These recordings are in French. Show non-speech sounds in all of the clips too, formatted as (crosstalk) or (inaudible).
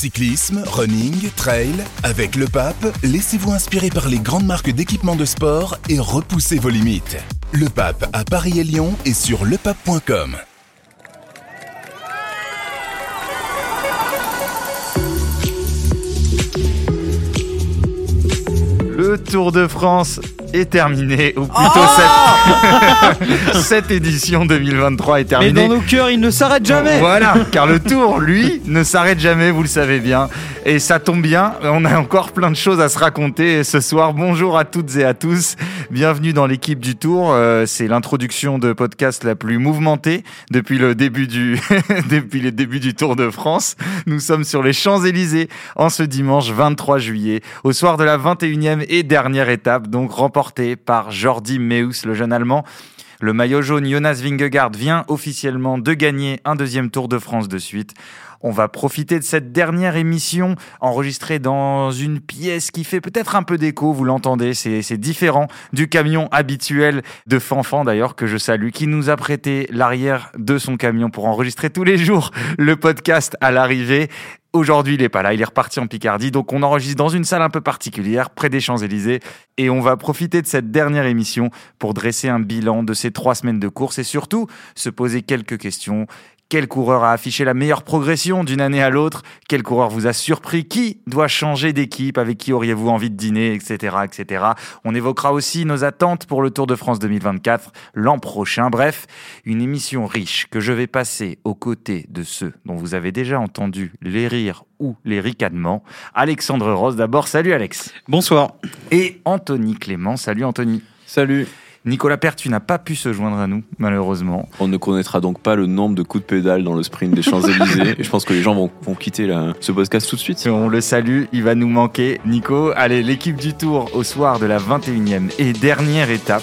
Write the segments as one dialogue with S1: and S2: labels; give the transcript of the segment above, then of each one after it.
S1: Cyclisme, running, trail, avec le pape, laissez-vous inspirer par les grandes marques d'équipements de sport et repoussez vos limites. Le pape à Paris et Lyon et sur lepape.com.
S2: Le Tour de France est terminé, ou plutôt
S3: Ah
S2: cette... (laughs) cette édition 2023 est
S3: Mais
S2: terminée.
S3: dans nos cœurs, il ne s'arrête jamais.
S2: Voilà, car le tour, lui, ne s'arrête jamais, vous le savez bien. Et ça tombe bien, on a encore plein de choses à se raconter ce soir. Bonjour à toutes et à tous, bienvenue dans l'équipe du tour. Euh, c'est l'introduction de podcast la plus mouvementée depuis le début du (laughs) depuis le début du Tour de France. Nous sommes sur les Champs-Élysées en ce dimanche 23 juillet, au soir de la 21e et dernière étape, donc remportée par Jordi Meus, le jeune Allemand. Le maillot jaune Jonas Vingegaard vient officiellement de gagner un deuxième Tour de France de suite. On va profiter de cette dernière émission enregistrée dans une pièce qui fait peut-être un peu d'écho, vous l'entendez, c'est différent du camion habituel de Fanfan d'ailleurs que je salue, qui nous a prêté l'arrière de son camion pour enregistrer tous les jours le podcast à l'arrivée. Aujourd'hui, il est pas là, il est reparti en Picardie, donc on enregistre dans une salle un peu particulière, près des Champs-Élysées, et on va profiter de cette dernière émission pour dresser un bilan de ces trois semaines de course et surtout se poser quelques questions. Quel coureur a affiché la meilleure progression d'une année à l'autre? Quel coureur vous a surpris? Qui doit changer d'équipe? Avec qui auriez-vous envie de dîner? Etc. etc. On évoquera aussi nos attentes pour le Tour de France 2024 l'an prochain. Bref, une émission riche que je vais passer aux côtés de ceux dont vous avez déjà entendu les rires ou les ricanements. Alexandre Ross d'abord. Salut Alex.
S3: Bonsoir.
S2: Et Anthony Clément. Salut Anthony.
S4: Salut.
S2: Nicolas Père, tu n'as pas pu se joindre à nous, malheureusement.
S4: On ne connaîtra donc pas le nombre de coups de pédale dans le sprint des Champs-Élysées. et (laughs) je pense que les gens vont, vont quitter la- ce podcast tout de suite.
S2: On le salue, il va nous manquer. Nico, allez, l'équipe du Tour au soir de la 21e et dernière étape.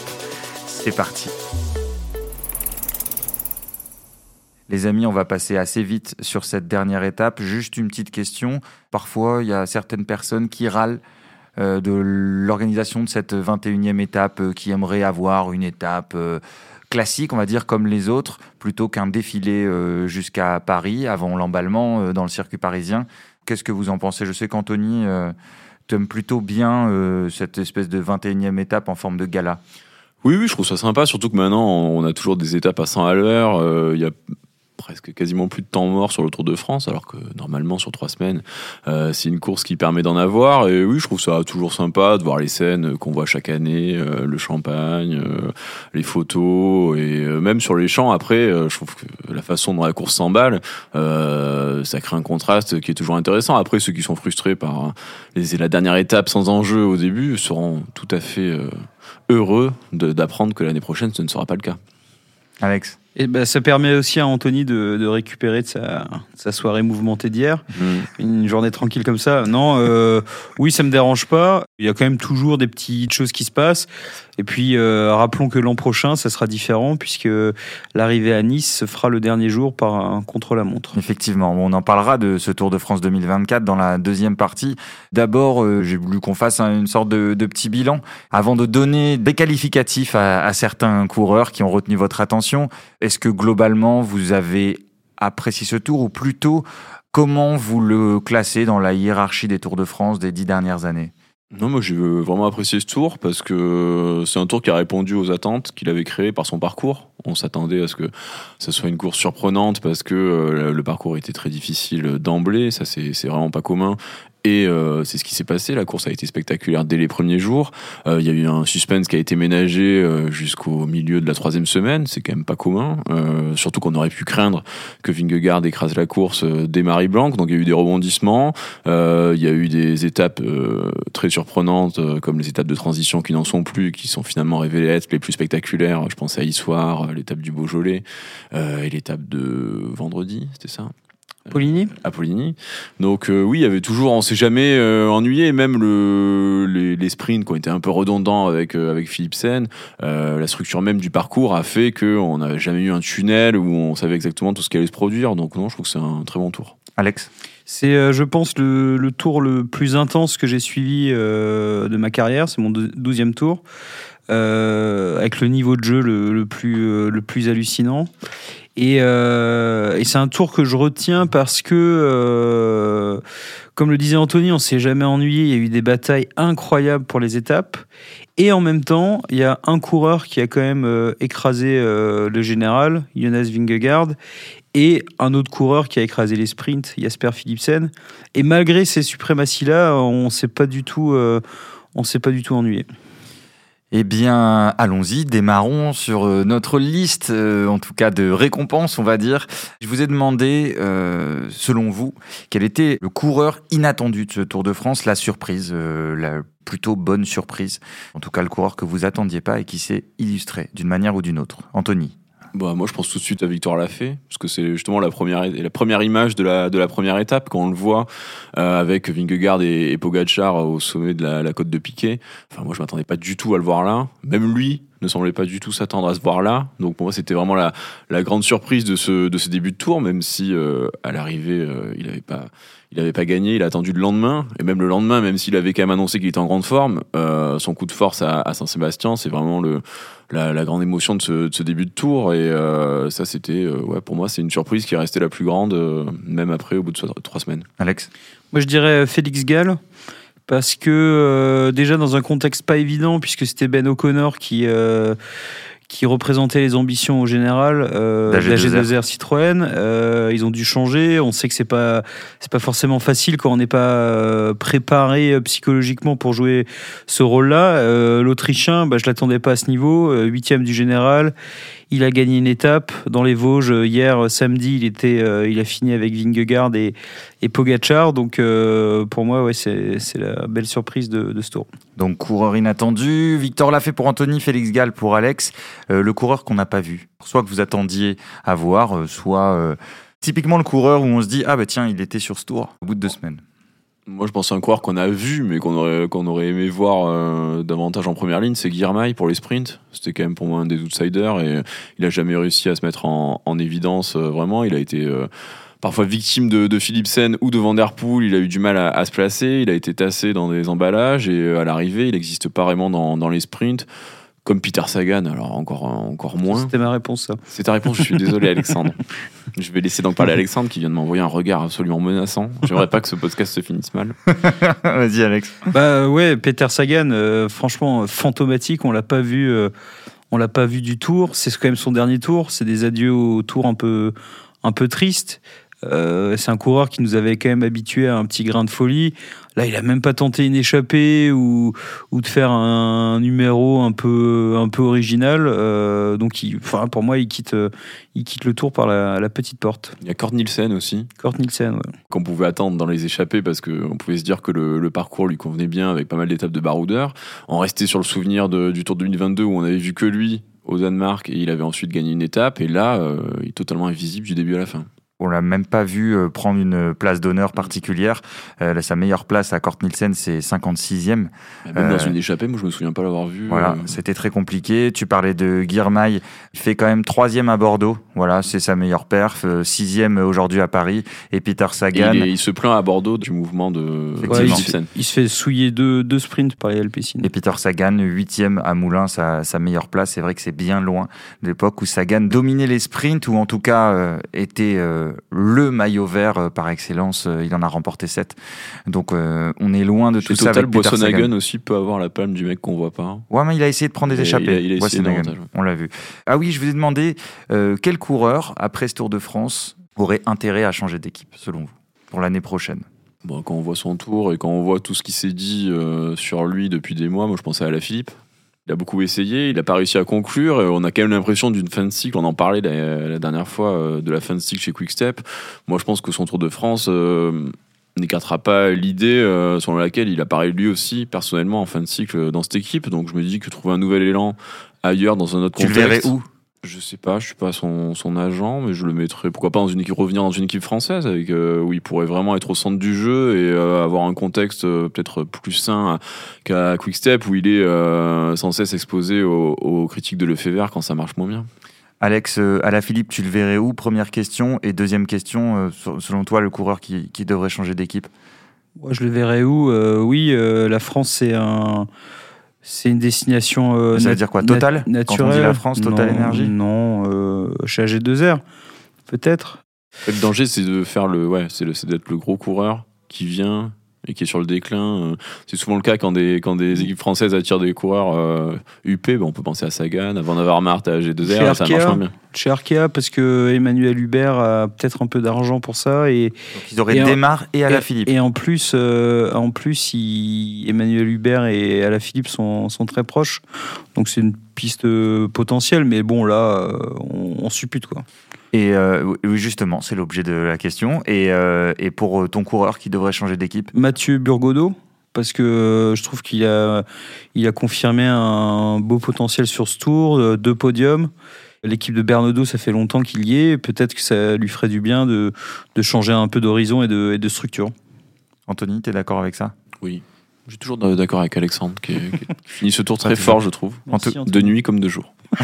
S2: C'est parti. Les amis, on va passer assez vite sur cette dernière étape. Juste une petite question. Parfois, il y a certaines personnes qui râlent de l'organisation de cette 21e étape, euh, qui aimeraient avoir une étape euh, classique, on va dire, comme les autres, plutôt qu'un défilé euh, jusqu'à Paris, avant l'emballement euh, dans le circuit parisien. Qu'est-ce que vous en pensez? Je sais qu'Anthony euh, t'aime plutôt bien euh, cette espèce de 21e étape en forme de gala.
S4: Oui, oui, je trouve ça sympa, surtout que maintenant, on a toujours des étapes à 100 à l'heure. euh, Il y a presque quasiment plus de temps mort sur le Tour de France, alors que normalement, sur trois semaines, euh, c'est une course qui permet d'en avoir. Et oui, je trouve ça toujours sympa de voir les scènes qu'on voit chaque année, euh, le champagne, euh, les photos, et même sur les champs, après, je trouve que la façon dont la course s'emballe, ça crée un contraste qui est toujours intéressant. Après, ceux qui sont frustrés par la dernière étape sans enjeu au début seront tout à fait heureux d'apprendre que l'année prochaine, ce ne sera pas le cas.
S2: Alex?
S3: Et ben, ça permet aussi à Anthony de, de récupérer de sa, de sa soirée mouvementée d'hier. Une journée tranquille comme ça. Non, euh, oui, ça me dérange pas. Il y a quand même toujours des petites choses qui se passent. Et puis, euh, rappelons que l'an prochain, ça sera différent puisque l'arrivée à Nice se fera le dernier jour par un contre-la-montre.
S2: Effectivement, on en parlera de ce Tour de France 2024 dans la deuxième partie. D'abord, euh, j'ai voulu qu'on fasse un- une sorte de, de petit bilan avant de donner des qualificatifs à, à certains coureurs qui ont retenu votre attention. Est-ce que globalement, vous avez apprécié ce tour ou plutôt comment vous le classez dans la hiérarchie des Tours de France des dix dernières années?
S4: Non, moi j'ai vraiment apprécié ce tour parce que c'est un tour qui a répondu aux attentes qu'il avait créées par son parcours. On s'attendait à ce que ça soit une course surprenante parce que euh, le parcours était très difficile d'emblée, ça c'est vraiment pas commun. Et euh, c'est ce qui s'est passé. La course a été spectaculaire dès les premiers jours. Euh, Il y a eu un suspense qui a été ménagé euh, jusqu'au milieu de la troisième semaine. C'est quand même pas commun. Surtout qu'on aurait pu craindre que Vingegaard écrase la course dès Marie Blanc. Donc il y a eu des rebondissements. Il y a eu des étapes très surprenantes, comme les étapes de transition qui n'en sont plus, qui sont finalement révélées être les plus spectaculaires. Je pense à Issoire, l'étape du Beaujolais et l'étape de vendredi, c'était ça?
S3: Poligny
S4: à Poligny. Donc euh, oui, il y avait toujours, on s'est jamais euh, ennuyé, même le, les, les sprints qui ont été un peu redondants avec euh, avec Philipsen, euh, la structure même du parcours a fait que on n'avait jamais eu un tunnel où on savait exactement tout ce qui allait se produire. Donc non, je trouve que c'est un très bon tour.
S2: Alex?
S3: C'est, euh, je pense, le, le tour le plus intense que j'ai suivi euh, de ma carrière. C'est mon dou- douzième tour. Euh, avec le niveau de jeu le, le plus, euh, le plus hallucinant. Et, euh, et c'est un tour que je retiens parce que euh, Comme le disait Anthony, on s'est jamais ennuyé. Il y a eu des batailles incroyables pour les étapes. Et en même temps, il y a un coureur qui a quand même euh, écrasé le général, Jonas Vingegaard, et un autre coureur qui a écrasé les sprints, Jasper Philipsen. Et malgré ces suprématies-là, on s'est pas du tout, on s'est pas du tout ennuyé.
S2: Eh bien, allons-y, démarrons sur euh, notre liste, euh, en tout cas de récompenses, on va dire. Je vous ai demandé, euh, selon vous, quel était le coureur inattendu de ce Tour de France, la surprise, la plutôt bonne surprise, en tout cas le coureur que vous attendiez pas et qui s'est illustré d'une manière ou d'une autre. Anthony
S4: bah, moi, je pense tout de suite à Victor Lafay, parce que c'est justement la première, la première image de la, de la première étape, quand on le voit euh, avec Vingegaard et, et Pogacar au sommet de la, côte de Piquet. Enfin, moi, je m'attendais pas du tout à le voir là. Même lui ne semblait pas du tout s'attendre à se voir là. Donc, pour moi, c'était vraiment la, la grande surprise de ce, de ce début de tour, même si euh, à l'arrivée, euh, il n'avait pas il n'avait pas gagné, il a attendu le lendemain. Et même le lendemain, même s'il avait quand même annoncé qu'il était en grande forme, euh, son coup de force à, à Saint-Sébastien, c'est vraiment le, la, la, grande émotion de ce, de ce, début de tour. Et euh, ça, c'était, euh, ouais, pour moi, c'est une surprise qui est restée la plus grande, euh, même après, au bout de trois semaines.
S2: Alex?
S3: Moi, je dirais Félix Gall. Parce que euh, déjà dans un contexte pas évident, puisque c'était Ben O'Connor qui, qui représentait les ambitions au général euh, d'AG2R Citroën. Euh, ils ont dû changer. On sait que c'est pas c'est pas forcément facile quand on n'est pas euh, préparé euh, psychologiquement pour jouer ce rôle-là. Euh, L'Autrichien, bah, je l'attendais pas à ce niveau. Euh, huitième du général. Il a gagné une étape dans les Vosges hier samedi. Il était, euh, il a fini avec Vingegaard et, et Pogacar. Donc euh, pour moi, c'est la belle surprise de, ce tour.
S2: Donc coureur inattendu. Victor l'a fait pour Anthony, Félix Gall pour Alex. Euh, le coureur qu'on n'a pas vu, soit que vous attendiez à voir, soit typiquement le coureur où on se dit ah bah tiens il était sur ce tour au bout de deux semaines.
S4: Moi, je pense un coureur qu'on a vu, mais qu'on aurait, qu'on aurait aimé voir euh, davantage en première ligne, c'est Guirmail pour les sprints. C'était quand même pour moi un des outsiders et il a jamais réussi à se mettre en, en évidence euh, vraiment. Il a été euh, parfois victime de, de Philipsen ou de Van Der Poel. Il a eu du mal à, se placer. Il a été tassé dans des emballages et à l'arrivée, il n'existe pas vraiment dans, dans les sprints comme Peter Sagan, alors encore, encore moins.
S3: C'était ma réponse, ça.
S4: C'est ta réponse, je suis désolé, (laughs) Alexandre. je vais laisser donc parler (laughs) Alexandre qui vient de m'envoyer un regard absolument menaçant. J'aimerais pas que ce podcast se finisse mal. (laughs)
S2: Vas-y, Alex.
S3: Bah ouais, Peter Sagan, euh, franchement, fantomatique, on l'a pas vu. Euh, on l'a pas vu du tour. C'est quand même son dernier tour. C'est des adieux au tour un peu, un peu triste. Euh, c'est un coureur qui nous avait quand même habitué à un petit grain de folie. Là, il a même pas tenté une échappée ou, ou de faire un numéro un peu, un peu original. Euh, donc, il, enfin, pour moi, il quitte, il quitte le tour par la, la petite porte.
S4: Il y a Kort Nielsen aussi.
S3: Kort Nielsen, ouais.
S4: Qu'on pouvait attendre dans les échappées parce qu'on pouvait se dire que le, le, parcours lui convenait bien avec pas mal d'étapes de baroudeur. On restait sur le souvenir de, du Tour 2022 où on avait vu que lui au Danemark et il avait ensuite gagné une étape. Et là, euh, il est totalement invisible du début à la fin.
S2: On l'a même pas vu euh, prendre une place d'honneur particulière. Euh, sa meilleure place à Kort Nielsen, c'est 56e.
S4: Même euh, dans une échappée, moi je me souviens pas l'avoir vu.
S2: Voilà, euh... c'était très compliqué. Tu parlais de Guirmail, il fait quand même troisième à Bordeaux. Voilà, c'est sa meilleure perf. Sixième aujourd'hui à Paris. Et Peter Sagan.
S4: Et il, est, il, se plaint à Bordeaux du mouvement de
S3: ouais, il, se, il, se fait souiller deux, deux sprints par les Alpecin.
S2: Et Peter Sagan, huitième à Moulins, sa, sa meilleure place. C'est vrai que c'est bien loin de l'époque où Sagan dominait les sprints ou en tout cas était le maillot vert euh, par excellence. Euh, il en a remporté 7. Donc euh, on est loin de
S4: Chez
S2: tout
S4: total,
S2: ça. Avec
S4: Boissonhagen aussi peut avoir la palme du mec qu'on voit pas.
S2: Ouais, mais il a essayé de prendre des échappées.
S4: Il a, il a essayé
S2: on l'a vu. Ah oui, je vous ai demandé euh, quel coureur, après ce Tour de France, aurait intérêt à changer d'équipe, selon vous, pour l'année prochaine?
S4: Bon, quand on voit son tour et quand on voit tout ce qui s'est dit euh, sur lui depuis des mois, moi je pensais à la Philippe. Il a beaucoup essayé, il n'a pas réussi à conclure. On a quand même l'impression d'une fin de cycle. On en parlait la, la, dernière fois euh, de la fin de cycle chez Quickstep. Moi, je pense que son Tour de France euh, n'écartera pas l'idée euh, selon laquelle il apparaît lui aussi personnellement en fin de cycle dans cette équipe. Donc, je me dis que trouver un nouvel élan ailleurs dans un autre contexte.
S2: Tu le verrais où?
S4: Je sais pas, je suis pas son, son, agent, mais je le mettrais pourquoi pas dans une équipe revenir dans une équipe française avec euh, où il pourrait vraiment être au centre du jeu et euh, avoir un contexte euh, peut-être plus sain qu'à Quickstep où il est euh, sans cesse exposé aux, aux, critiques de Lefebvre quand ça marche moins bien.
S2: Alex, à la Philippe, tu le verrais où? Première question. Et deuxième question, selon toi, le coureur qui, qui devrait changer d'équipe?
S3: Moi, je le verrais où? Oui, la France c'est un c'est une destination. Euh,
S2: ça veut dire quoi Total
S3: naturelle.
S2: Quand on dit la France, Total Énergie
S3: Non, euh, chez AG2R, peut-être.
S4: Le danger, c'est de faire le, ouais, c'est d'être le gros coureur qui vient et qui est sur le déclin. Euh, C'est souvent le cas quand des, quand des équipes françaises attirent des coureurs euh, UP. ben, on peut penser à Sagan, à Van Avermaet, à
S3: Chez
S4: G2R, et ça marche moins bien.
S3: Chez Arkea, parce que Emmanuel Hubert a peut-être un peu d'argent pour ça. Et,
S2: Donc ils auraient
S3: Et en-
S2: Desmar et Alaphilippe.
S3: et en plus, euh, en plus il- Emmanuel Hubert et Alaphilippe sont, sont très proches. Donc c'est une piste euh, potentielle. Mais bon, là, on, on suppute. Quoi.
S2: Et euh, oui, justement, c'est l'objet de la question. Et, euh, et pour euh, ton coureur qui devrait changer d'équipe?
S3: Mathieu Burgodeau, parce que je trouve qu'il a, il a confirmé un beau potentiel sur ce tour, deux podiums. L'équipe de Bernodeau, ça fait longtemps qu'il y est. Peut-être que ça lui ferait du bien de, de changer un peu d'horizon et de, et de structure.
S2: Anthony, tu es d'accord avec ça?
S4: Oui. Je suis toujours d'accord avec Alexandre, qui, finit ce tour très
S2: c'est
S4: fort, je trouve.
S3: Merci.
S4: De nuit comme de jour. (laughs)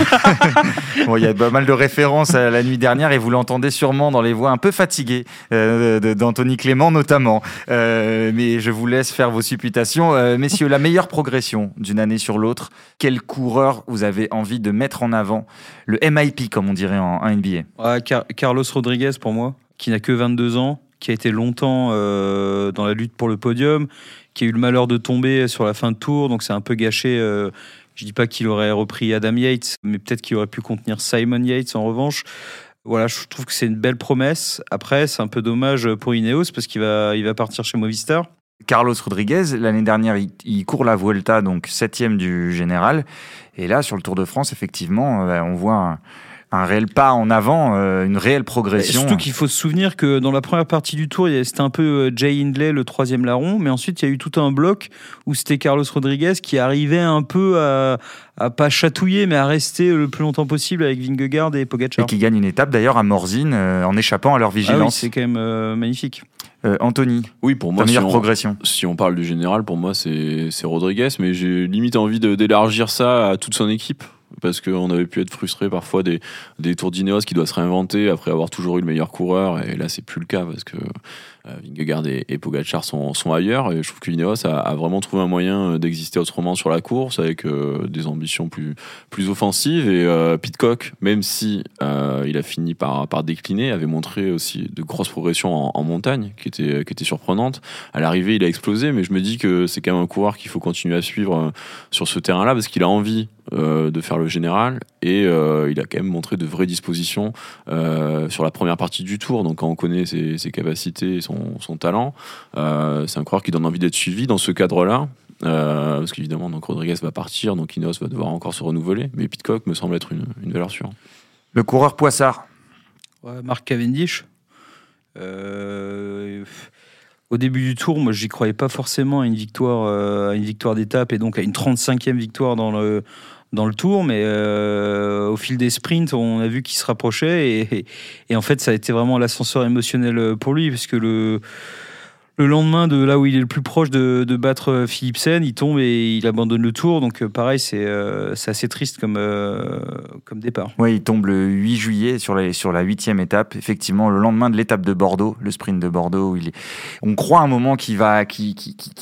S2: Bon, Il y a pas mal de références à la nuit dernière et vous l'entendez sûrement dans les voix un peu fatiguées euh, d'Anthony Clément notamment. Euh, mais je vous laisse faire vos supputations. Euh, messieurs, la meilleure progression d'une année sur l'autre, quel coureur vous avez envie de mettre en avant? Le MIP, comme on dirait en, en NBA.
S3: Ouais, Car- Carlos Rodriguez, pour moi, qui n'a que 22 ans, qui a été longtemps euh, dans la lutte pour le podium, qui a eu le malheur de tomber sur la fin de tour, donc c'est un peu gâché. euh, je dis pas qu'il aurait repris Adam Yates, mais peut-être qu'il aurait pu contenir Simon Yates en revanche. Voilà, je trouve que c'est une belle promesse. Après, c'est un peu dommage pour Ineos parce qu'il va, il va partir chez Movistar.
S2: Carlos Rodriguez, l'année dernière, il, court la Vuelta, donc septième du général. Et là, sur le Tour de France, effectivement, euh, on voit un réel pas en avant, euh, une réelle
S3: Et
S2: progression.
S3: surtout qu'il faut se souvenir que dans la première partie du tour, il y a- c'était un peu euh, Jay Hindley, le troisième larron, mais ensuite il y a eu tout un bloc où c'était Carlos Rodriguez qui arrivait un peu à, à pas chatouiller, mais à rester le plus longtemps possible avec Vingegaard et
S2: et
S3: Pogacar.
S2: qui gagne une étape d'ailleurs à Morzine euh, en échappant à leur
S3: Ah oui,
S2: vigilance.
S3: c'est quand même euh, magnifique.
S2: Euh, Anthony,
S4: Oui, pour
S2: ta
S4: moi, si on,
S2: progression.
S4: si on parle du général, pour moi, c'est c'est Rodriguez, mais j'ai limite envie d'élargir ça à toute son équipe. Parce qu'on avait pu être frustré parfois des, des tours qui doivent se réinventer après avoir toujours eu le meilleur coureur. Et là, c'est plus le cas parce que Vingegaard et, et Pogacar sont, sont ailleurs. Et je trouve que Ineos a, vraiment trouvé un moyen d'exister autrement sur la course avec euh, des ambitions plus, plus offensives. Et euh, Pitcock, même si euh, il a fini par, par décliner, avait montré aussi de grosses progressions en, montagne qui étaient, qui étaient surprenantes. À l'arrivée, il a explosé, mais je me dis que c'est quand même un coureur qu'il faut continuer à suivre euh, sur ce terrain-là parce qu'il a envie euh, de faire le général et euh, il a quand même montré de vraies dispositions euh, sur la première partie du tour. Donc quand on connaît ses, ses capacités et son, son talent, euh, c'est un coureur qui donne envie d'être suivi dans ce cadre-là. Euh, parce qu'évidemment, donc Rodriguez va partir, donc Ineos va devoir encore se renouveler. Mais Pitcock me semble être une, une valeur sûre.
S2: Le coureur Poissard.
S3: Ouais, Marc Cavendish. Euh, au début du tour, moi, j'y croyais pas forcément à une victoire, euh, à une victoire d'étape et donc à une 35e victoire dans le dans le tour, mais euh, au fil des sprints, on a vu qu'il se rapprochait et, et- et en fait, ça a été vraiment l'ascenseur émotionnel pour lui parce que le le lendemain de là où il est le plus proche de, de battre Philipsen, il tombe et il abandonne le tour. Donc euh, pareil, c'est euh, c'est assez triste comme, euh, comme départ.
S2: Oui, il tombe le 8 juillet sur la, sur la huitième étape. Effectivement, le lendemain de l'étape de Bordeaux, le sprint de Bordeaux, où il est- on croit un moment qu'il va, qui,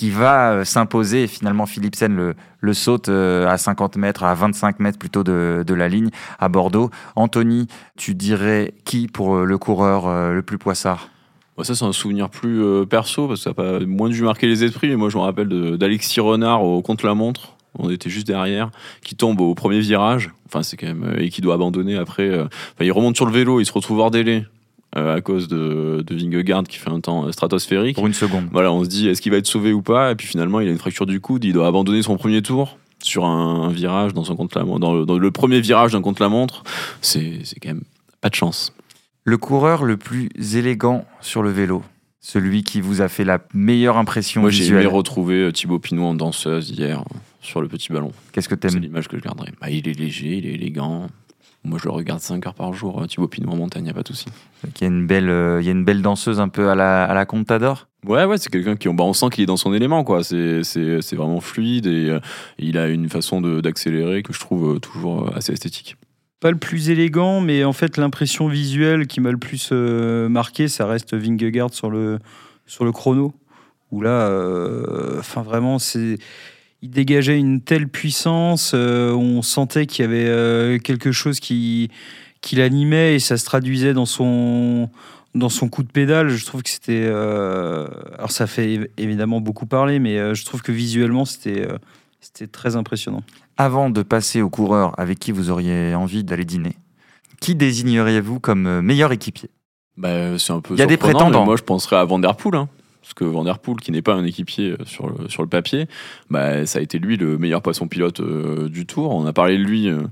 S2: va euh, s'imposer. Finalement, Philipsen le, le saute euh, à 50 mètres, à 25 mètres plutôt de, de la ligne à Bordeaux. Anthony, tu dirais qui pour euh, le coureur euh, le plus poissard?
S4: Bon, ça, c'est un souvenir plus euh, perso, parce que ça a pas moins dû marquer les esprits. Mais moi, je me rappelle d'Alexis Renard au contre-la-montre. On était juste derrière, qui tombe au premier virage. Enfin, c'est quand même. euh, et qui doit abandonner après. euh, Enfin, il remonte sur le vélo, il se retrouve hors délai euh, à cause de, de Vingegaard qui fait un temps stratosphérique.
S2: Pour une seconde.
S4: Voilà, on se dit, est-ce qu'il va être sauvé ou pas? Et puis finalement, il a une fracture du coude, il doit abandonner son premier tour sur un, un virage dans son contre-la-montre. Dans le, dans le premier virage d'un contre-la-montre, c'est c'est quand même pas de chance.
S2: Le coureur le plus élégant sur le vélo celui qui vous a fait la meilleure impression
S4: Moi, j'ai
S2: visuelle.
S4: aimé retrouver euh, Thibaut Pinot en danseuse hier euh, sur le petit ballon.
S2: Qu'est-ce que
S4: C'est
S2: t'aimes
S4: l'image que je garderai. Bah, il est léger, il est élégant. Moi, je le regarde 5 heures par jour, euh, Thibaut Pinot en montagne, y a pas de souci.
S2: Il y a une belle, euh, il y a une belle danseuse un peu à la, à la Contador.
S4: Ouais, ouais, c'est quelqu'un qui, bah, on sent qu'il est dans son élément, quoi. C'est, c'est, c'est vraiment fluide et euh, il a une façon de, d'accélérer que je trouve toujours assez esthétique.
S3: Pas le plus élégant, mais en fait, l'impression visuelle qui m'a le plus euh, marqué, ça reste Vingegaard sur le, sur le chrono. Où là, euh, enfin vraiment. Il dégageait une telle puissance, euh, on sentait qu'il y avait quelque chose qui, qui l'animait et ça se traduisait dans son, dans son coup de pédale, je trouve que c'était. alors, ça fait évidemment beaucoup parler, mais je trouve que visuellement, c'était c'était très impressionnant.
S2: Avant de passer aux coureurs avec qui vous auriez envie d'aller dîner, qui désigneriez-vous comme euh, meilleur équipier?
S4: Bah, c'est un peu
S2: Il y a des prétendants.
S4: Moi, je penserais à Van Der Poel. hein. Parce que Van qui n'est pas un équipier euh, sur le, papier, bah, ça a été lui le meilleur poisson pilote euh, du tour. On a parlé de lui euh,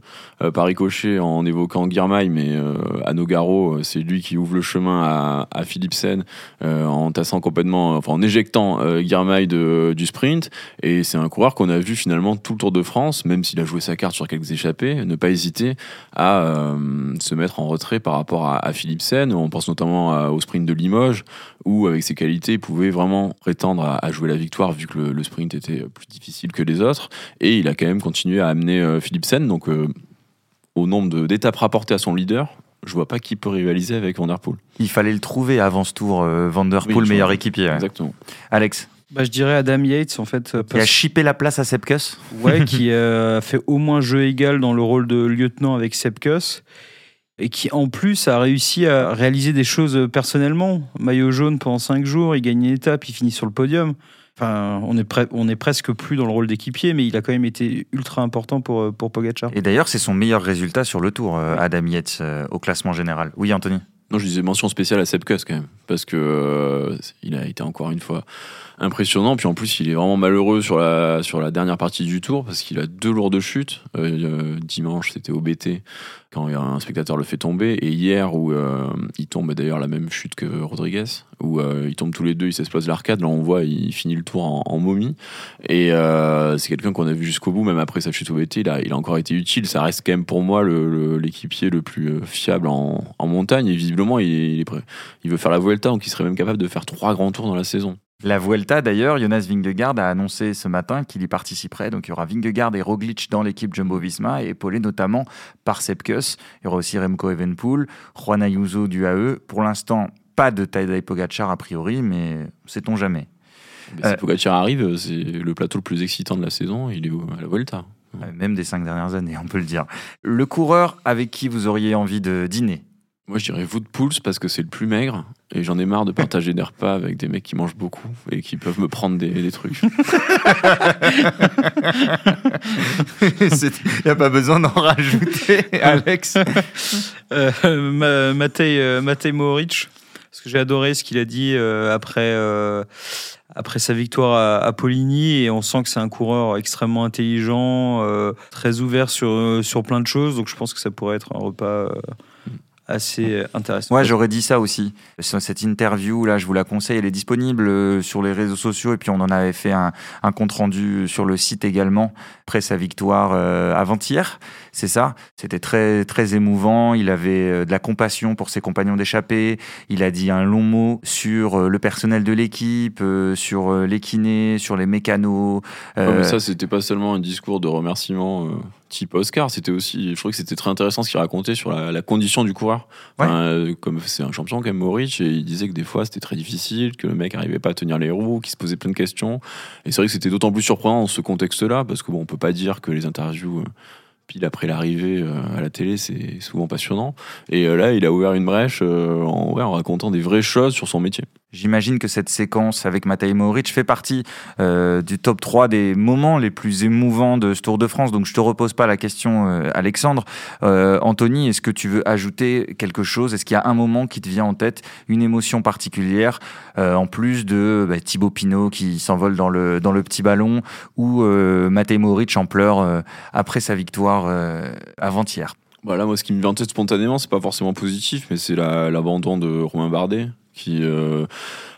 S4: euh, par ricochet en évoquant Girmay, mais euh, à Nogaro, c'est lui qui ouvre le chemin à, à Philipsen en tassant complètement, enfin en éjectant de, du sprint. Et c'est un coureur qu'on a vu finalement tout le Tour de France, même s'il a joué sa carte sur quelques échappées, ne pas hésiter à se mettre en retrait par rapport à, à Philipsen. On pense notamment au sprint de Limoges, où avec ses qualités, il pouvait vraiment prétendre à, à jouer la victoire vu que le, le sprint était plus difficile que les autres. Et il a quand même continué à amener euh, Philipsen. Donc, euh, au nombre de- d'étapes rapportées à son leader, je vois pas qui peut rivaliser avec Van Der Poel.
S2: Il fallait le trouver avant ce tour, euh, Van Der
S4: Oui,
S2: Poel, meilleur
S4: vois.
S2: équipier. ouais.
S4: Exactement.
S2: Alex,
S3: Bah, je dirais Adam Yates, en fait. euh,
S2: qui a
S3: parce-
S2: chippé la place à Sepkus
S3: Ouais, (laughs) qui euh, a fait au moins jeu égal dans le rôle de lieutenant avec Sepkus et qui en plus a réussi à réaliser des choses personnellement. Maillot jaune pendant 5 jours, il gagne une étape, il finit sur le podium. Enfin, on est, pre- on est presque plus dans le rôle d'équipier, mais il a quand même été ultra important pour, euh, pour Pogacar.
S2: Et d'ailleurs, c'est son meilleur résultat sur le tour, euh, Adam Yates, euh, au classement général. Oui, Anthony
S4: Non, je disais mention spéciale à Sepkus quand même, parce que euh, il a été encore une fois impressionnant. Puis en plus, il est vraiment malheureux sur la, sur la dernière partie du tour, parce qu'il a deux lourdes chutes. Euh, euh, dimanche, c'était au BT, quand un spectateur le fait tomber. Et hier, où euh, il tombe d'ailleurs la même chute que Rodriguez, où euh, ils tombent tous les deux, ils s'explosent l'arcade. Là, on voit, il finit le tour en, momie. Et euh, c'est quelqu'un qu'on a vu jusqu'au bout, même après sa chute au BT, il a, il a encore été utile. Ça reste quand même pour moi le- le- l'équipier le, plus euh, fiable en, montagne. Et visiblement, il est prêt. Il veut faire la Vuelta, donc il serait même capable de faire trois grands tours dans la saison.
S2: La Vuelta, d'ailleurs, Jonas Vingegaard a annoncé ce matin qu'il y participerait. Donc, il y aura Vingegaard et Roglic dans l'équipe Jumbo-Visma, et épaulé notamment par Sepkus. Il y aura aussi Remco Evenpool, Juan Ayuso du AE. Pour l'instant, pas de Tadej Pogacar a priori, mais sait-on jamais.
S4: Mais
S2: Euh.
S4: Si Pogacar arrive, c'est le plateau le plus excitant de la saison. Il est à la Vuelta.
S2: Euh, Même des cinq dernières années, on peut le dire. Le coureur avec qui vous auriez envie de dîner?
S4: Moi, je dirais Wout Pouls parce que c'est le plus maigre et j'en ai marre de partager des repas avec des mecs qui mangent beaucoup et qui peuvent me prendre des, des trucs. (laughs)
S2: Il n'y a pas besoin d'en rajouter, (laughs) Alex.
S3: Euh, Ma- Matej, euh, Matej Mohoric, parce que j'ai adoré ce qu'il a dit euh, après, euh, après sa victoire à, à Poligny, et on sent que c'est un coureur extrêmement intelligent, euh, très ouvert sur, sur plein de choses, donc je pense que ça pourrait être un repas euh, assez intéressant.
S2: Ouais, j'aurais dit ça aussi. Cette interview, là, je vous la conseille, elle est disponible euh, sur les réseaux sociaux et puis on en avait fait un, un compte-rendu sur le site également, après sa victoire euh, avant-hier. C'est ça. C'était très, très émouvant. Il avait euh, de la compassion pour ses compagnons d'échappée. Il a dit un long mot sur euh, le personnel de l'équipe, euh, sur euh, les kinés, sur les mécanos.
S4: Ouais,
S2: Euh,
S4: mais ça, c'était pas seulement un discours de remerciement euh, type Oscar, c'était aussi, je trouvais que c'était très intéressant ce qu'il racontait sur la, la condition du coureur. Enfin, euh, comme c'est un champion quand même, Maurice, et il disait que des fois c'était très difficile, que le mec arrivait pas à tenir les roues, qu'il se posait plein de questions. Et c'est vrai que c'était d'autant plus surprenant dans ce contexte-là, parce que bon, on peut pas dire que les interviews. euh, pile après l'arrivée euh, à la télé, c'est souvent passionnant. Et là, il a ouvert une brèche en, ouais, en racontant des vraies choses sur son métier.
S2: J'imagine que cette séquence avec Matej Mohoric fait partie euh, du top 3 des moments les plus émouvants de ce Tour de France. Donc je te repose pas la question, euh, Alexandre. Euh, Anthony, est-ce que tu veux ajouter quelque chose? Est-ce qu'il y a un moment qui te vient en tête, une émotion particulière, euh, en plus de bah, Thibaut Pinot qui s'envole dans le, dans le petit ballon ou euh, Matej Mohoric en pleurs euh, après sa victoire avant-hier?
S4: Voilà, moi, ce qui me vient en tête spontanément, c'est pas forcément positif, mais c'est la- l'abandon de Romain Bardet, qui, euh,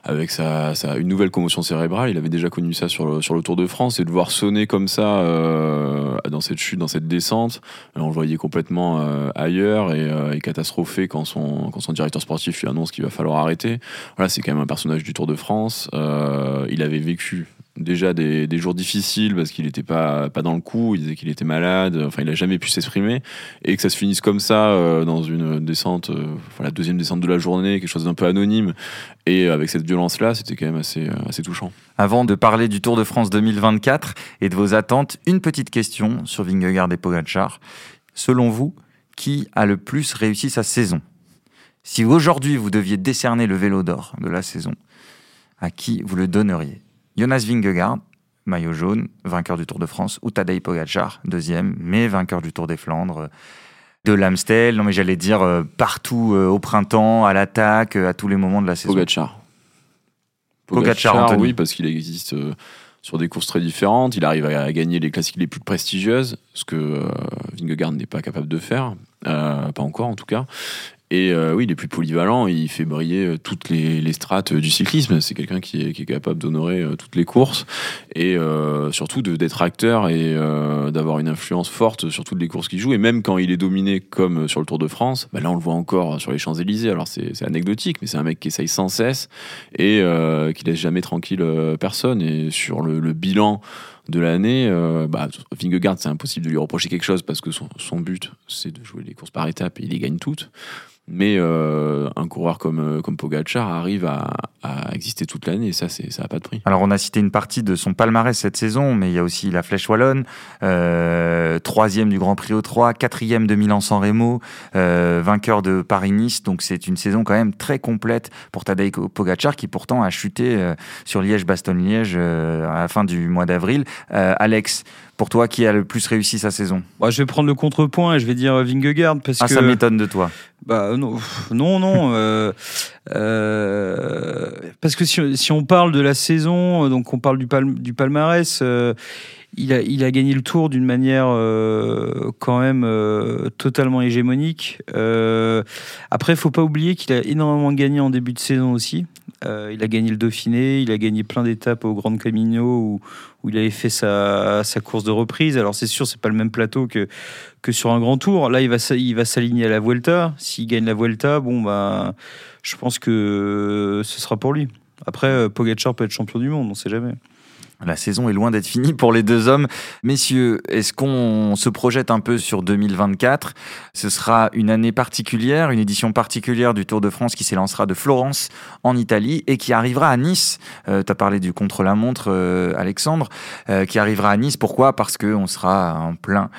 S4: avec sa, une nouvelle commotion cérébrale, il avait déjà connu ça sur le, sur le Tour de France, et de voir sonner comme ça euh, dans cette chute, dans cette descente, on le voyait complètement euh, ailleurs et, et catastrophé quand son, quand son directeur sportif lui annonce qu'il va falloir arrêter. Voilà, c'est quand même un personnage du Tour de France. Il avait vécu déjà des, jours difficiles parce qu'il n'était pas, pas dans le coup, il disait qu'il était malade, enfin il n'a jamais pu s'exprimer et que ça se finisse comme ça euh, dans une descente, euh, enfin, la deuxième descente de la journée, quelque chose d'un peu anonyme, et avec cette violence-là, c'était quand même assez, euh, assez touchant.
S2: Avant de parler du Tour de France 2024 et de vos attentes, une petite question sur Vingegaard et Pogacar. Selon vous, qui a le plus réussi sa saison? Si aujourd'hui vous deviez décerner le vélo d'or de la saison, à qui vous le donneriez? Jonas Vingegaard, maillot jaune, vainqueur du Tour de France, ou Tadej Pogacar, deuxième, mais vainqueur du Tour des Flandres, de l'Amstel, non mais j'allais dire euh, partout euh, au printemps, à l'attaque, euh, à tous les moments de la saison.
S4: Pogacar.
S2: Pogacar, Anthony.
S4: oui, parce qu'il existe euh, sur des courses très différentes. Il arrive à, à gagner les classiques les plus prestigieuses, ce que euh, Vingegaard n'est pas capable de faire, Euh, pas encore en tout cas. Et euh, oui, il est plus polyvalent, il fait briller euh, toutes les, strates du cyclisme. C'est quelqu'un qui est, capable d'honorer euh, toutes les courses et euh, surtout d'être acteur et euh, d'avoir une influence forte sur toutes les courses qu'il joue. Et même quand il est dominé comme sur le Tour de France, bah là on le voit encore sur les Champs-Élysées. Alors c'est anecdotique, mais c'est un mec qui essaye sans cesse et euh, qui laisse jamais tranquille euh, personne. Et sur le, le bilan de l'année, euh, bah, Vingegaard, c'est impossible de lui reprocher quelque chose parce que son, son but, c'est de jouer les courses par étapes et il les gagne toutes. Mais euh, un coureur comme, euh, comme Pogacar arrive à, exister toute l'année et ça, c'est- ça n'a pas de prix.
S2: Alors on a cité une partie de son palmarès cette saison, mais il y a aussi la Flèche Wallonne, euh, troisième du Grand Prix O3, quatrième de Milan-San Remo, vainqueur de Paris-Nice, donc c'est une saison quand même très complète pour Tadej Pogacar qui pourtant a chuté sur Liège-Bastogne-Liège à la fin du mois d'avril. Alex, pour toi, qui a le plus réussi sa saison
S3: Moi, je vais prendre le contrepoint et je vais dire Vingegaard parce
S2: Ah,
S3: que
S2: ça m'étonne de toi.
S3: Bah non, non, non. (laughs) euh, euh, parce que si, si on parle de la saison, euh, donc on parle du, palm- du palmarès, euh, il, a, il a gagné le tour d'une manière euh, quand même euh, totalement hégémonique. Euh, après, il faut pas oublier qu'il a énormément gagné en début de saison aussi. Euh, il a gagné le Dauphiné, il a gagné plein d'étapes au Grand Camino où, il avait fait sa, course de reprise. Alors c'est sûr, c'est pas le même plateau que sur un grand tour. Là, il va, s'aligner à la Vuelta. S'il gagne la Vuelta, bon, bah, je pense que ce sera pour lui. Après, euh, Pogacar peut être champion du monde, on sait jamais.
S2: La saison est loin d'être finie pour les deux hommes. Messieurs, est-ce qu'on se projette un peu sur 2024 Ce sera une année particulière, une édition particulière du Tour de France qui s'élancera de Florence en Italie et qui arrivera à Nice. tu as parlé du contre-la-montre, euh, Alexandre, euh, qui arrivera à Nice. Pourquoi? Parce qu'on sera en plein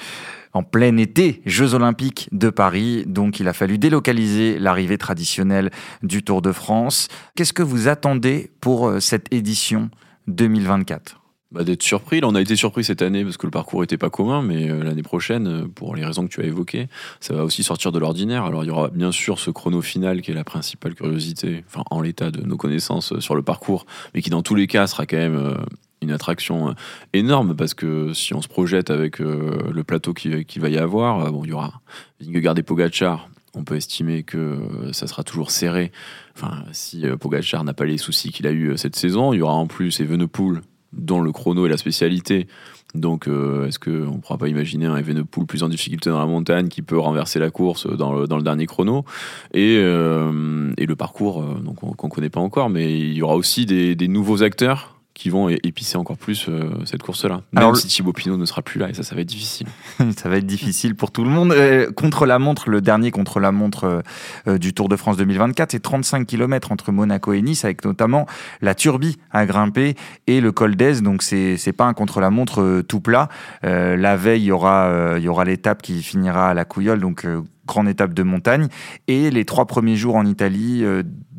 S2: en plein été, Jeux Olympiques de Paris. Donc, il a fallu délocaliser l'arrivée traditionnelle du Tour de France. Qu'est-ce que vous attendez pour euh, cette édition? 2024
S4: Bah, D'être surpris. On a été surpris cette année parce que le parcours était pas commun, mais euh, l'année prochaine, euh, pour les raisons que tu as évoquées, ça va aussi sortir de l'ordinaire. Alors, il y aura bien sûr ce chrono final qui est la principale curiosité, enfin, en l'état de nos connaissances euh, sur le parcours, mais qui, dans tous les cas, sera quand même une attraction énorme parce que si on se projette avec le plateau qu'il qui va y avoir, bon, il y aura Vingegaard et Pogacar. On peut estimer que euh, ça sera toujours serré. Enfin, si euh, Pogacar n'a pas les soucis qu'il a eu euh, cette saison, il y aura en plus Evenepoel dont le chrono est la spécialité. Donc, est-ce qu'on ne pourra pas imaginer un Evenepoel plus en difficulté dans la montagne qui peut renverser la course dans le, dernier chrono? Et, le parcours, qu'on ne connaît pas encore, mais il y aura aussi des nouveaux acteurs qui vont épicer encore plus euh, cette course-là. Même
S2: Alors,
S4: si Thibaut Pinot ne sera plus là, et ça, ça va être difficile. (laughs)
S2: Ça va être difficile pour tout le monde. Euh, contre la montre, le dernier contre la montre euh, du Tour de France 2024, c'est 35 km entre Monaco et Nice, avec notamment la Turbie à grimper et le col d'Aise. Donc c'est c'est pas un contre la montre tout plat. La veille, il y aura y aura l'étape qui finira à la Couillole, donc grande étape de montagne. Et les trois premiers jours en Italie,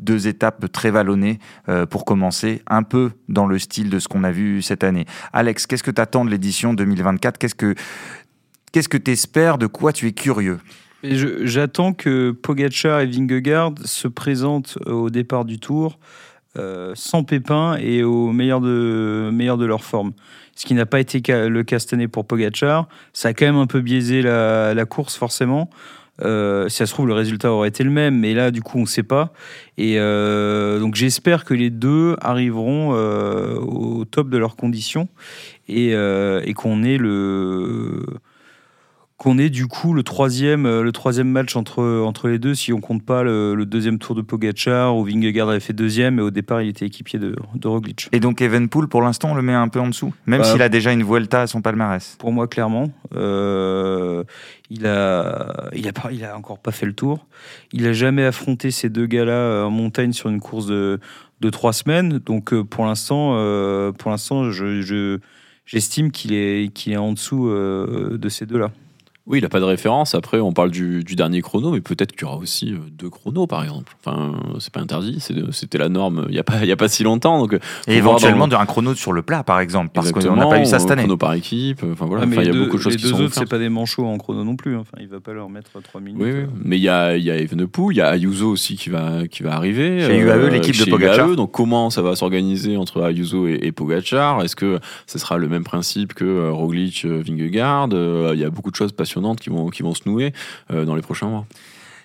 S2: deux étapes très vallonnées euh, pour commencer, un peu dans le style de ce qu'on a vu cette année. Alex, qu'est-ce que tu attends de l'édition 2024 Qu'est-ce que Qu'est-ce que tu espères De quoi tu es curieux?
S3: J'attends que Pogacar et Vingegaard se présentent au départ du tour euh, sans pépin et au meilleur de, meilleur de leur forme. Ce qui n'a pas été le cas cette année pour Pogacar. Ça a quand même un peu biaisé la course, forcément. Euh, si ça se trouve, le résultat aurait été le même, mais là, du coup, on ne sait pas. Et euh, donc, j'espère que les deux arriveront euh, au top de leurs conditions et, et qu'on ait le qu'on ait du coup le troisième, euh, le troisième match entre, entre les deux, si on compte pas le, le deuxième tour de Pogacar, où Vingegaard avait fait deuxième, et au départ il était équipier de, de Roglic.
S2: Et donc Evenpool, pour l'instant, on le met un peu en dessous, même
S3: Bah,
S2: s'il a déjà une Vuelta à son palmarès.
S3: Pour moi, clairement, euh, il a, il a pas, il a encore pas fait le tour. Il a jamais affronté ces deux gars-là euh, en montagne sur une course de, de trois semaines. Donc pour l'instant, euh, pour l'instant, je, je- j'estime qu'il est, qu'il est en dessous euh, de ces deux-là.
S4: Oui, il n'a pas de référence. Après, on parle du, du dernier chrono, mais peut-être qu'il y aura aussi euh, deux chronos, par exemple. Enfin, c'est pas interdit. C'était la norme il n'y a, pas- il y a pas si longtemps. Donc, euh,
S2: Et éventuellement
S4: dans-
S2: un chrono sur le plat, par exemple, parce qu'on n'a pas eu ça cette année.
S4: Chrono par équipe. euh, Enfin, voilà.
S3: Ah, mais
S4: Enfin, il y a
S3: les deux-
S4: beaucoup de choses
S3: les
S4: qui
S3: deux
S4: sont
S3: autres,
S4: offertes.
S3: c'est pas des manchots en chrono non plus. hein. Enfin, il va pas leur mettre 3 minutes.
S4: Oui, oui. mais il y a, il y a Evenepoel, il y a Ayuso aussi qui va, qui va arriver.
S2: Chez UAE, l'équipe de Pogacar.
S4: UAE. donc comment ça va s'organiser entre Ayuso et, et Pogacar? Est-ce que ce sera le même principe que Roglic, Vingegaard? Il y a beaucoup de choses passionnantes qui vont, qui vont se nouer euh, dans les prochains mois.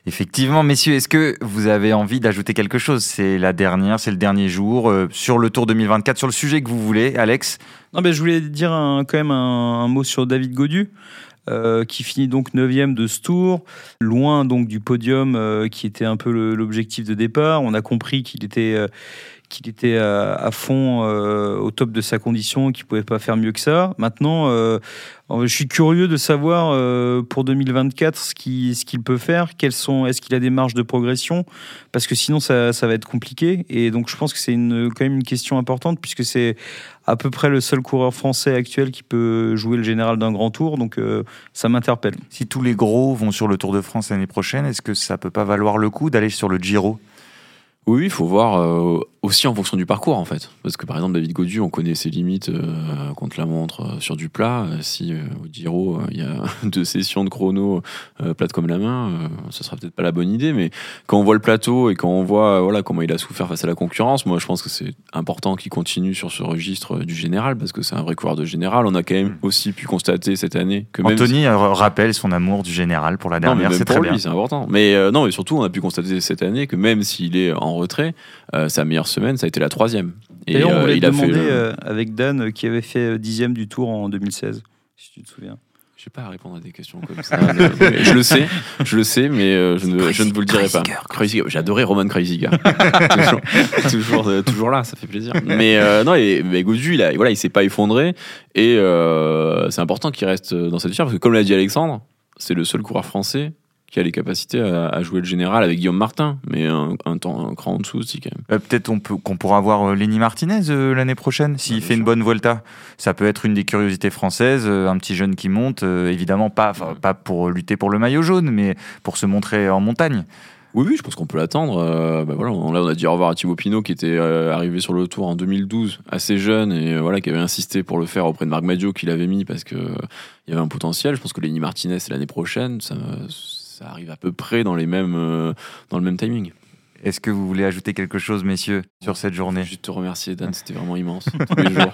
S2: Effectivement, messieurs, est-ce que vous avez envie d'ajouter quelque chose? C'est la dernière, c'est le dernier jour euh, sur le Tour 2024, sur le sujet que vous voulez, Alex?
S3: Non, mais je voulais dire un- quand même un, un mot sur David Godu. euh, qui finit donc 9 de ce tour, loin donc du podium euh, qui était un peu l'objectif de départ. On a compris qu'il était, euh, qu'il était à, à fond euh, au top de sa condition, qu'il pouvait pas faire mieux que ça. Maintenant, euh, je suis curieux de savoir euh, pour 2024 ce qu'il peut faire, quels sont, est-ce qu'il a des marges de progression, parce que sinon ça, va être compliqué. Et donc je pense que c'est quand même une question importante puisque c'est à peu près le seul coureur français actuel qui peut jouer le général d'un grand tour, donc euh, ça m'interpelle.
S2: Si tous les gros vont sur le Tour de France l'année prochaine, est-ce que ça peut pas valoir le coup d'aller sur le Giro?
S4: Oui, il faut voir euh, aussi en fonction du parcours en fait. Parce que par exemple, David Godu, on connaît ses limites euh, contre la montre euh, sur du plat. Si au Giro, il y a (laughs) deux sessions de chrono plates comme la main, ce sera peut-être pas la bonne idée. Mais quand on voit le plateau et quand on voit voilà, comment il a souffert face à la concurrence, moi je pense que c'est important qu'il continue sur ce registre du général parce que c'est un vrai coureur de général. On a quand même aussi pu constater cette année que même
S2: Anthony rappelle son amour du général pour la
S4: mais
S2: dernière, c'est très
S4: lui,
S2: bien.
S4: c'est important. Mais non, et surtout, on a pu constater cette année que même s'il est en retrait, euh, sa meilleure semaine, ça a été la troisième. Et
S3: on
S4: euh,
S3: voulait
S4: il a fait.
S3: demander euh, avec Dan euh, qui avait fait dixième du tour en 2016, si tu te souviens.
S4: Je sais pas à répondre à des questions comme ça. mais je le sais, je le sais, mais je, ne, je ne vous le dirai pas. Adoré Roman Kreuziger. (laughs) toujours, (laughs) toujours, toujours là, ça fait plaisir. Mais euh, non, et, mais Godu, il a, voilà, il s'est pas effondré et euh, c'est important qu'il reste dans cette filière parce que comme l'a dit Alexandre, c'est le seul coureur français qui a les capacités à, à jouer le général avec Guillaume Martin, mais un, un temps un cran en dessous aussi quand même.
S2: Euh, Peut-être on peut- qu'on pourra voir euh, Lenny Martinez euh, l'année prochaine s'il
S4: Ouais,
S2: fait une bonne Volta. Ça peut être une des curiosités françaises, un petit jeune qui monte, évidemment pas, pour lutter pour le maillot jaune, mais pour se montrer en montagne.
S4: Oui, oui, je pense qu'on peut l'attendre. Euh, bah voilà, on, là, on a dit au revoir à Thibaut Pinot qui était euh, arrivé sur le tour en 2012, assez jeune et euh, voilà, qui avait insisté pour le faire auprès de Marc Madio qui l'avait mis parce euh, il y avait un potentiel. Je pense que Lenny Martinez c'est l'année prochaine, ça, ça arrive à peu près dans les mêmes euh, dans le même timing.
S2: Est-ce que vous voulez ajouter quelque chose, messieurs, sur cette journée?
S4: Juste te remercier Dan, c'était vraiment immense tous les (laughs) jours.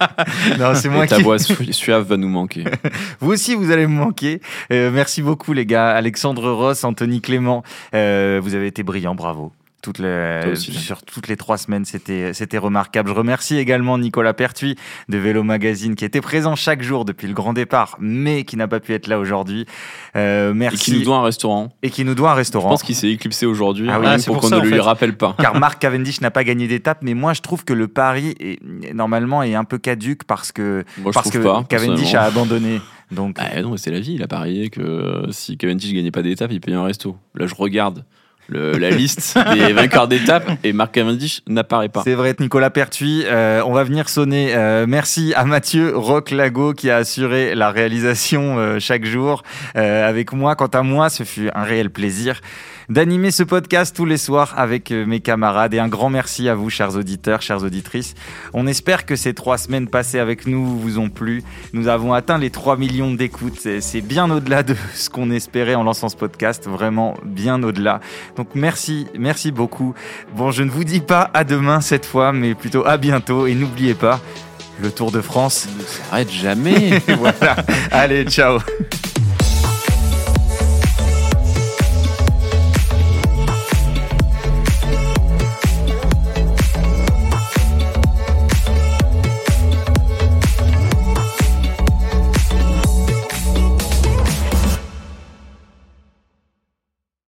S2: Non, c'est moi
S4: Et ta
S2: qui.
S4: voix su- suave va nous manquer. (laughs)
S2: Vous aussi, vous allez me manquer. Euh, merci beaucoup, les gars. Alexandre Ross, Anthony Clément, euh, vous avez été brillants, bravo. Toutes les,
S4: aussi,
S2: sur toutes les trois semaines, c'était c'était remarquable. Je remercie également Nicolas Pertuis de Vélo Magazine qui était présent chaque jour depuis le grand départ, mais qui n'a pas pu être là aujourd'hui. Euh,
S4: Et
S2: merci
S4: qui nous doit un restaurant.
S2: et qui nous doit un
S4: Je
S2: restaurant.
S4: pense qu'il s'est éclipsé aujourd'hui
S2: Ah oui,
S4: rien
S3: c'est
S4: pour
S3: pour
S4: qu'on ne
S3: en
S4: lui rappelle pas.
S2: car Marc Cavendish n'a pas gagné d'étape, mais moi je trouve que le pari est, normalement est un peu caduque parce que
S4: Moi je
S2: parce que
S4: pas.
S2: Cavendish a abandonné. Donc
S4: Ah non, c'est la vie. Il a parié que si Cavendish gagnait pas d'étape, il payait un resto. Là, je regarde le- la liste des (laughs) vainqueurs d'étape et Marc Cavendish n'apparaît pas.
S2: C'est vrai, Nicolas Pertuis. Euh, on va venir sonner. Euh, merci à Mathieu Roch-Lago qui a assuré la réalisation euh, chaque jour euh, avec moi. Quant à moi, ce fut un réel plaisir d'animer ce podcast tous les soirs avec euh, mes camarades. Et un grand merci à vous, chers auditeurs, chères auditrices. On espère que ces trois semaines passées avec nous vous ont plu. Nous avons atteint les 3 millions d'écoutes. C'est- C'est bien au-delà de (laughs) ce qu'on espérait en lançant ce podcast. Vraiment bien au-delà. Donc merci, merci beaucoup. Bon, je ne vous dis pas à demain cette fois, mais plutôt à bientôt. Et n'oubliez pas, le Tour de France.
S4: Ne s'arrête jamais. (laughs)
S2: voilà. Allez, ciao. (laughs)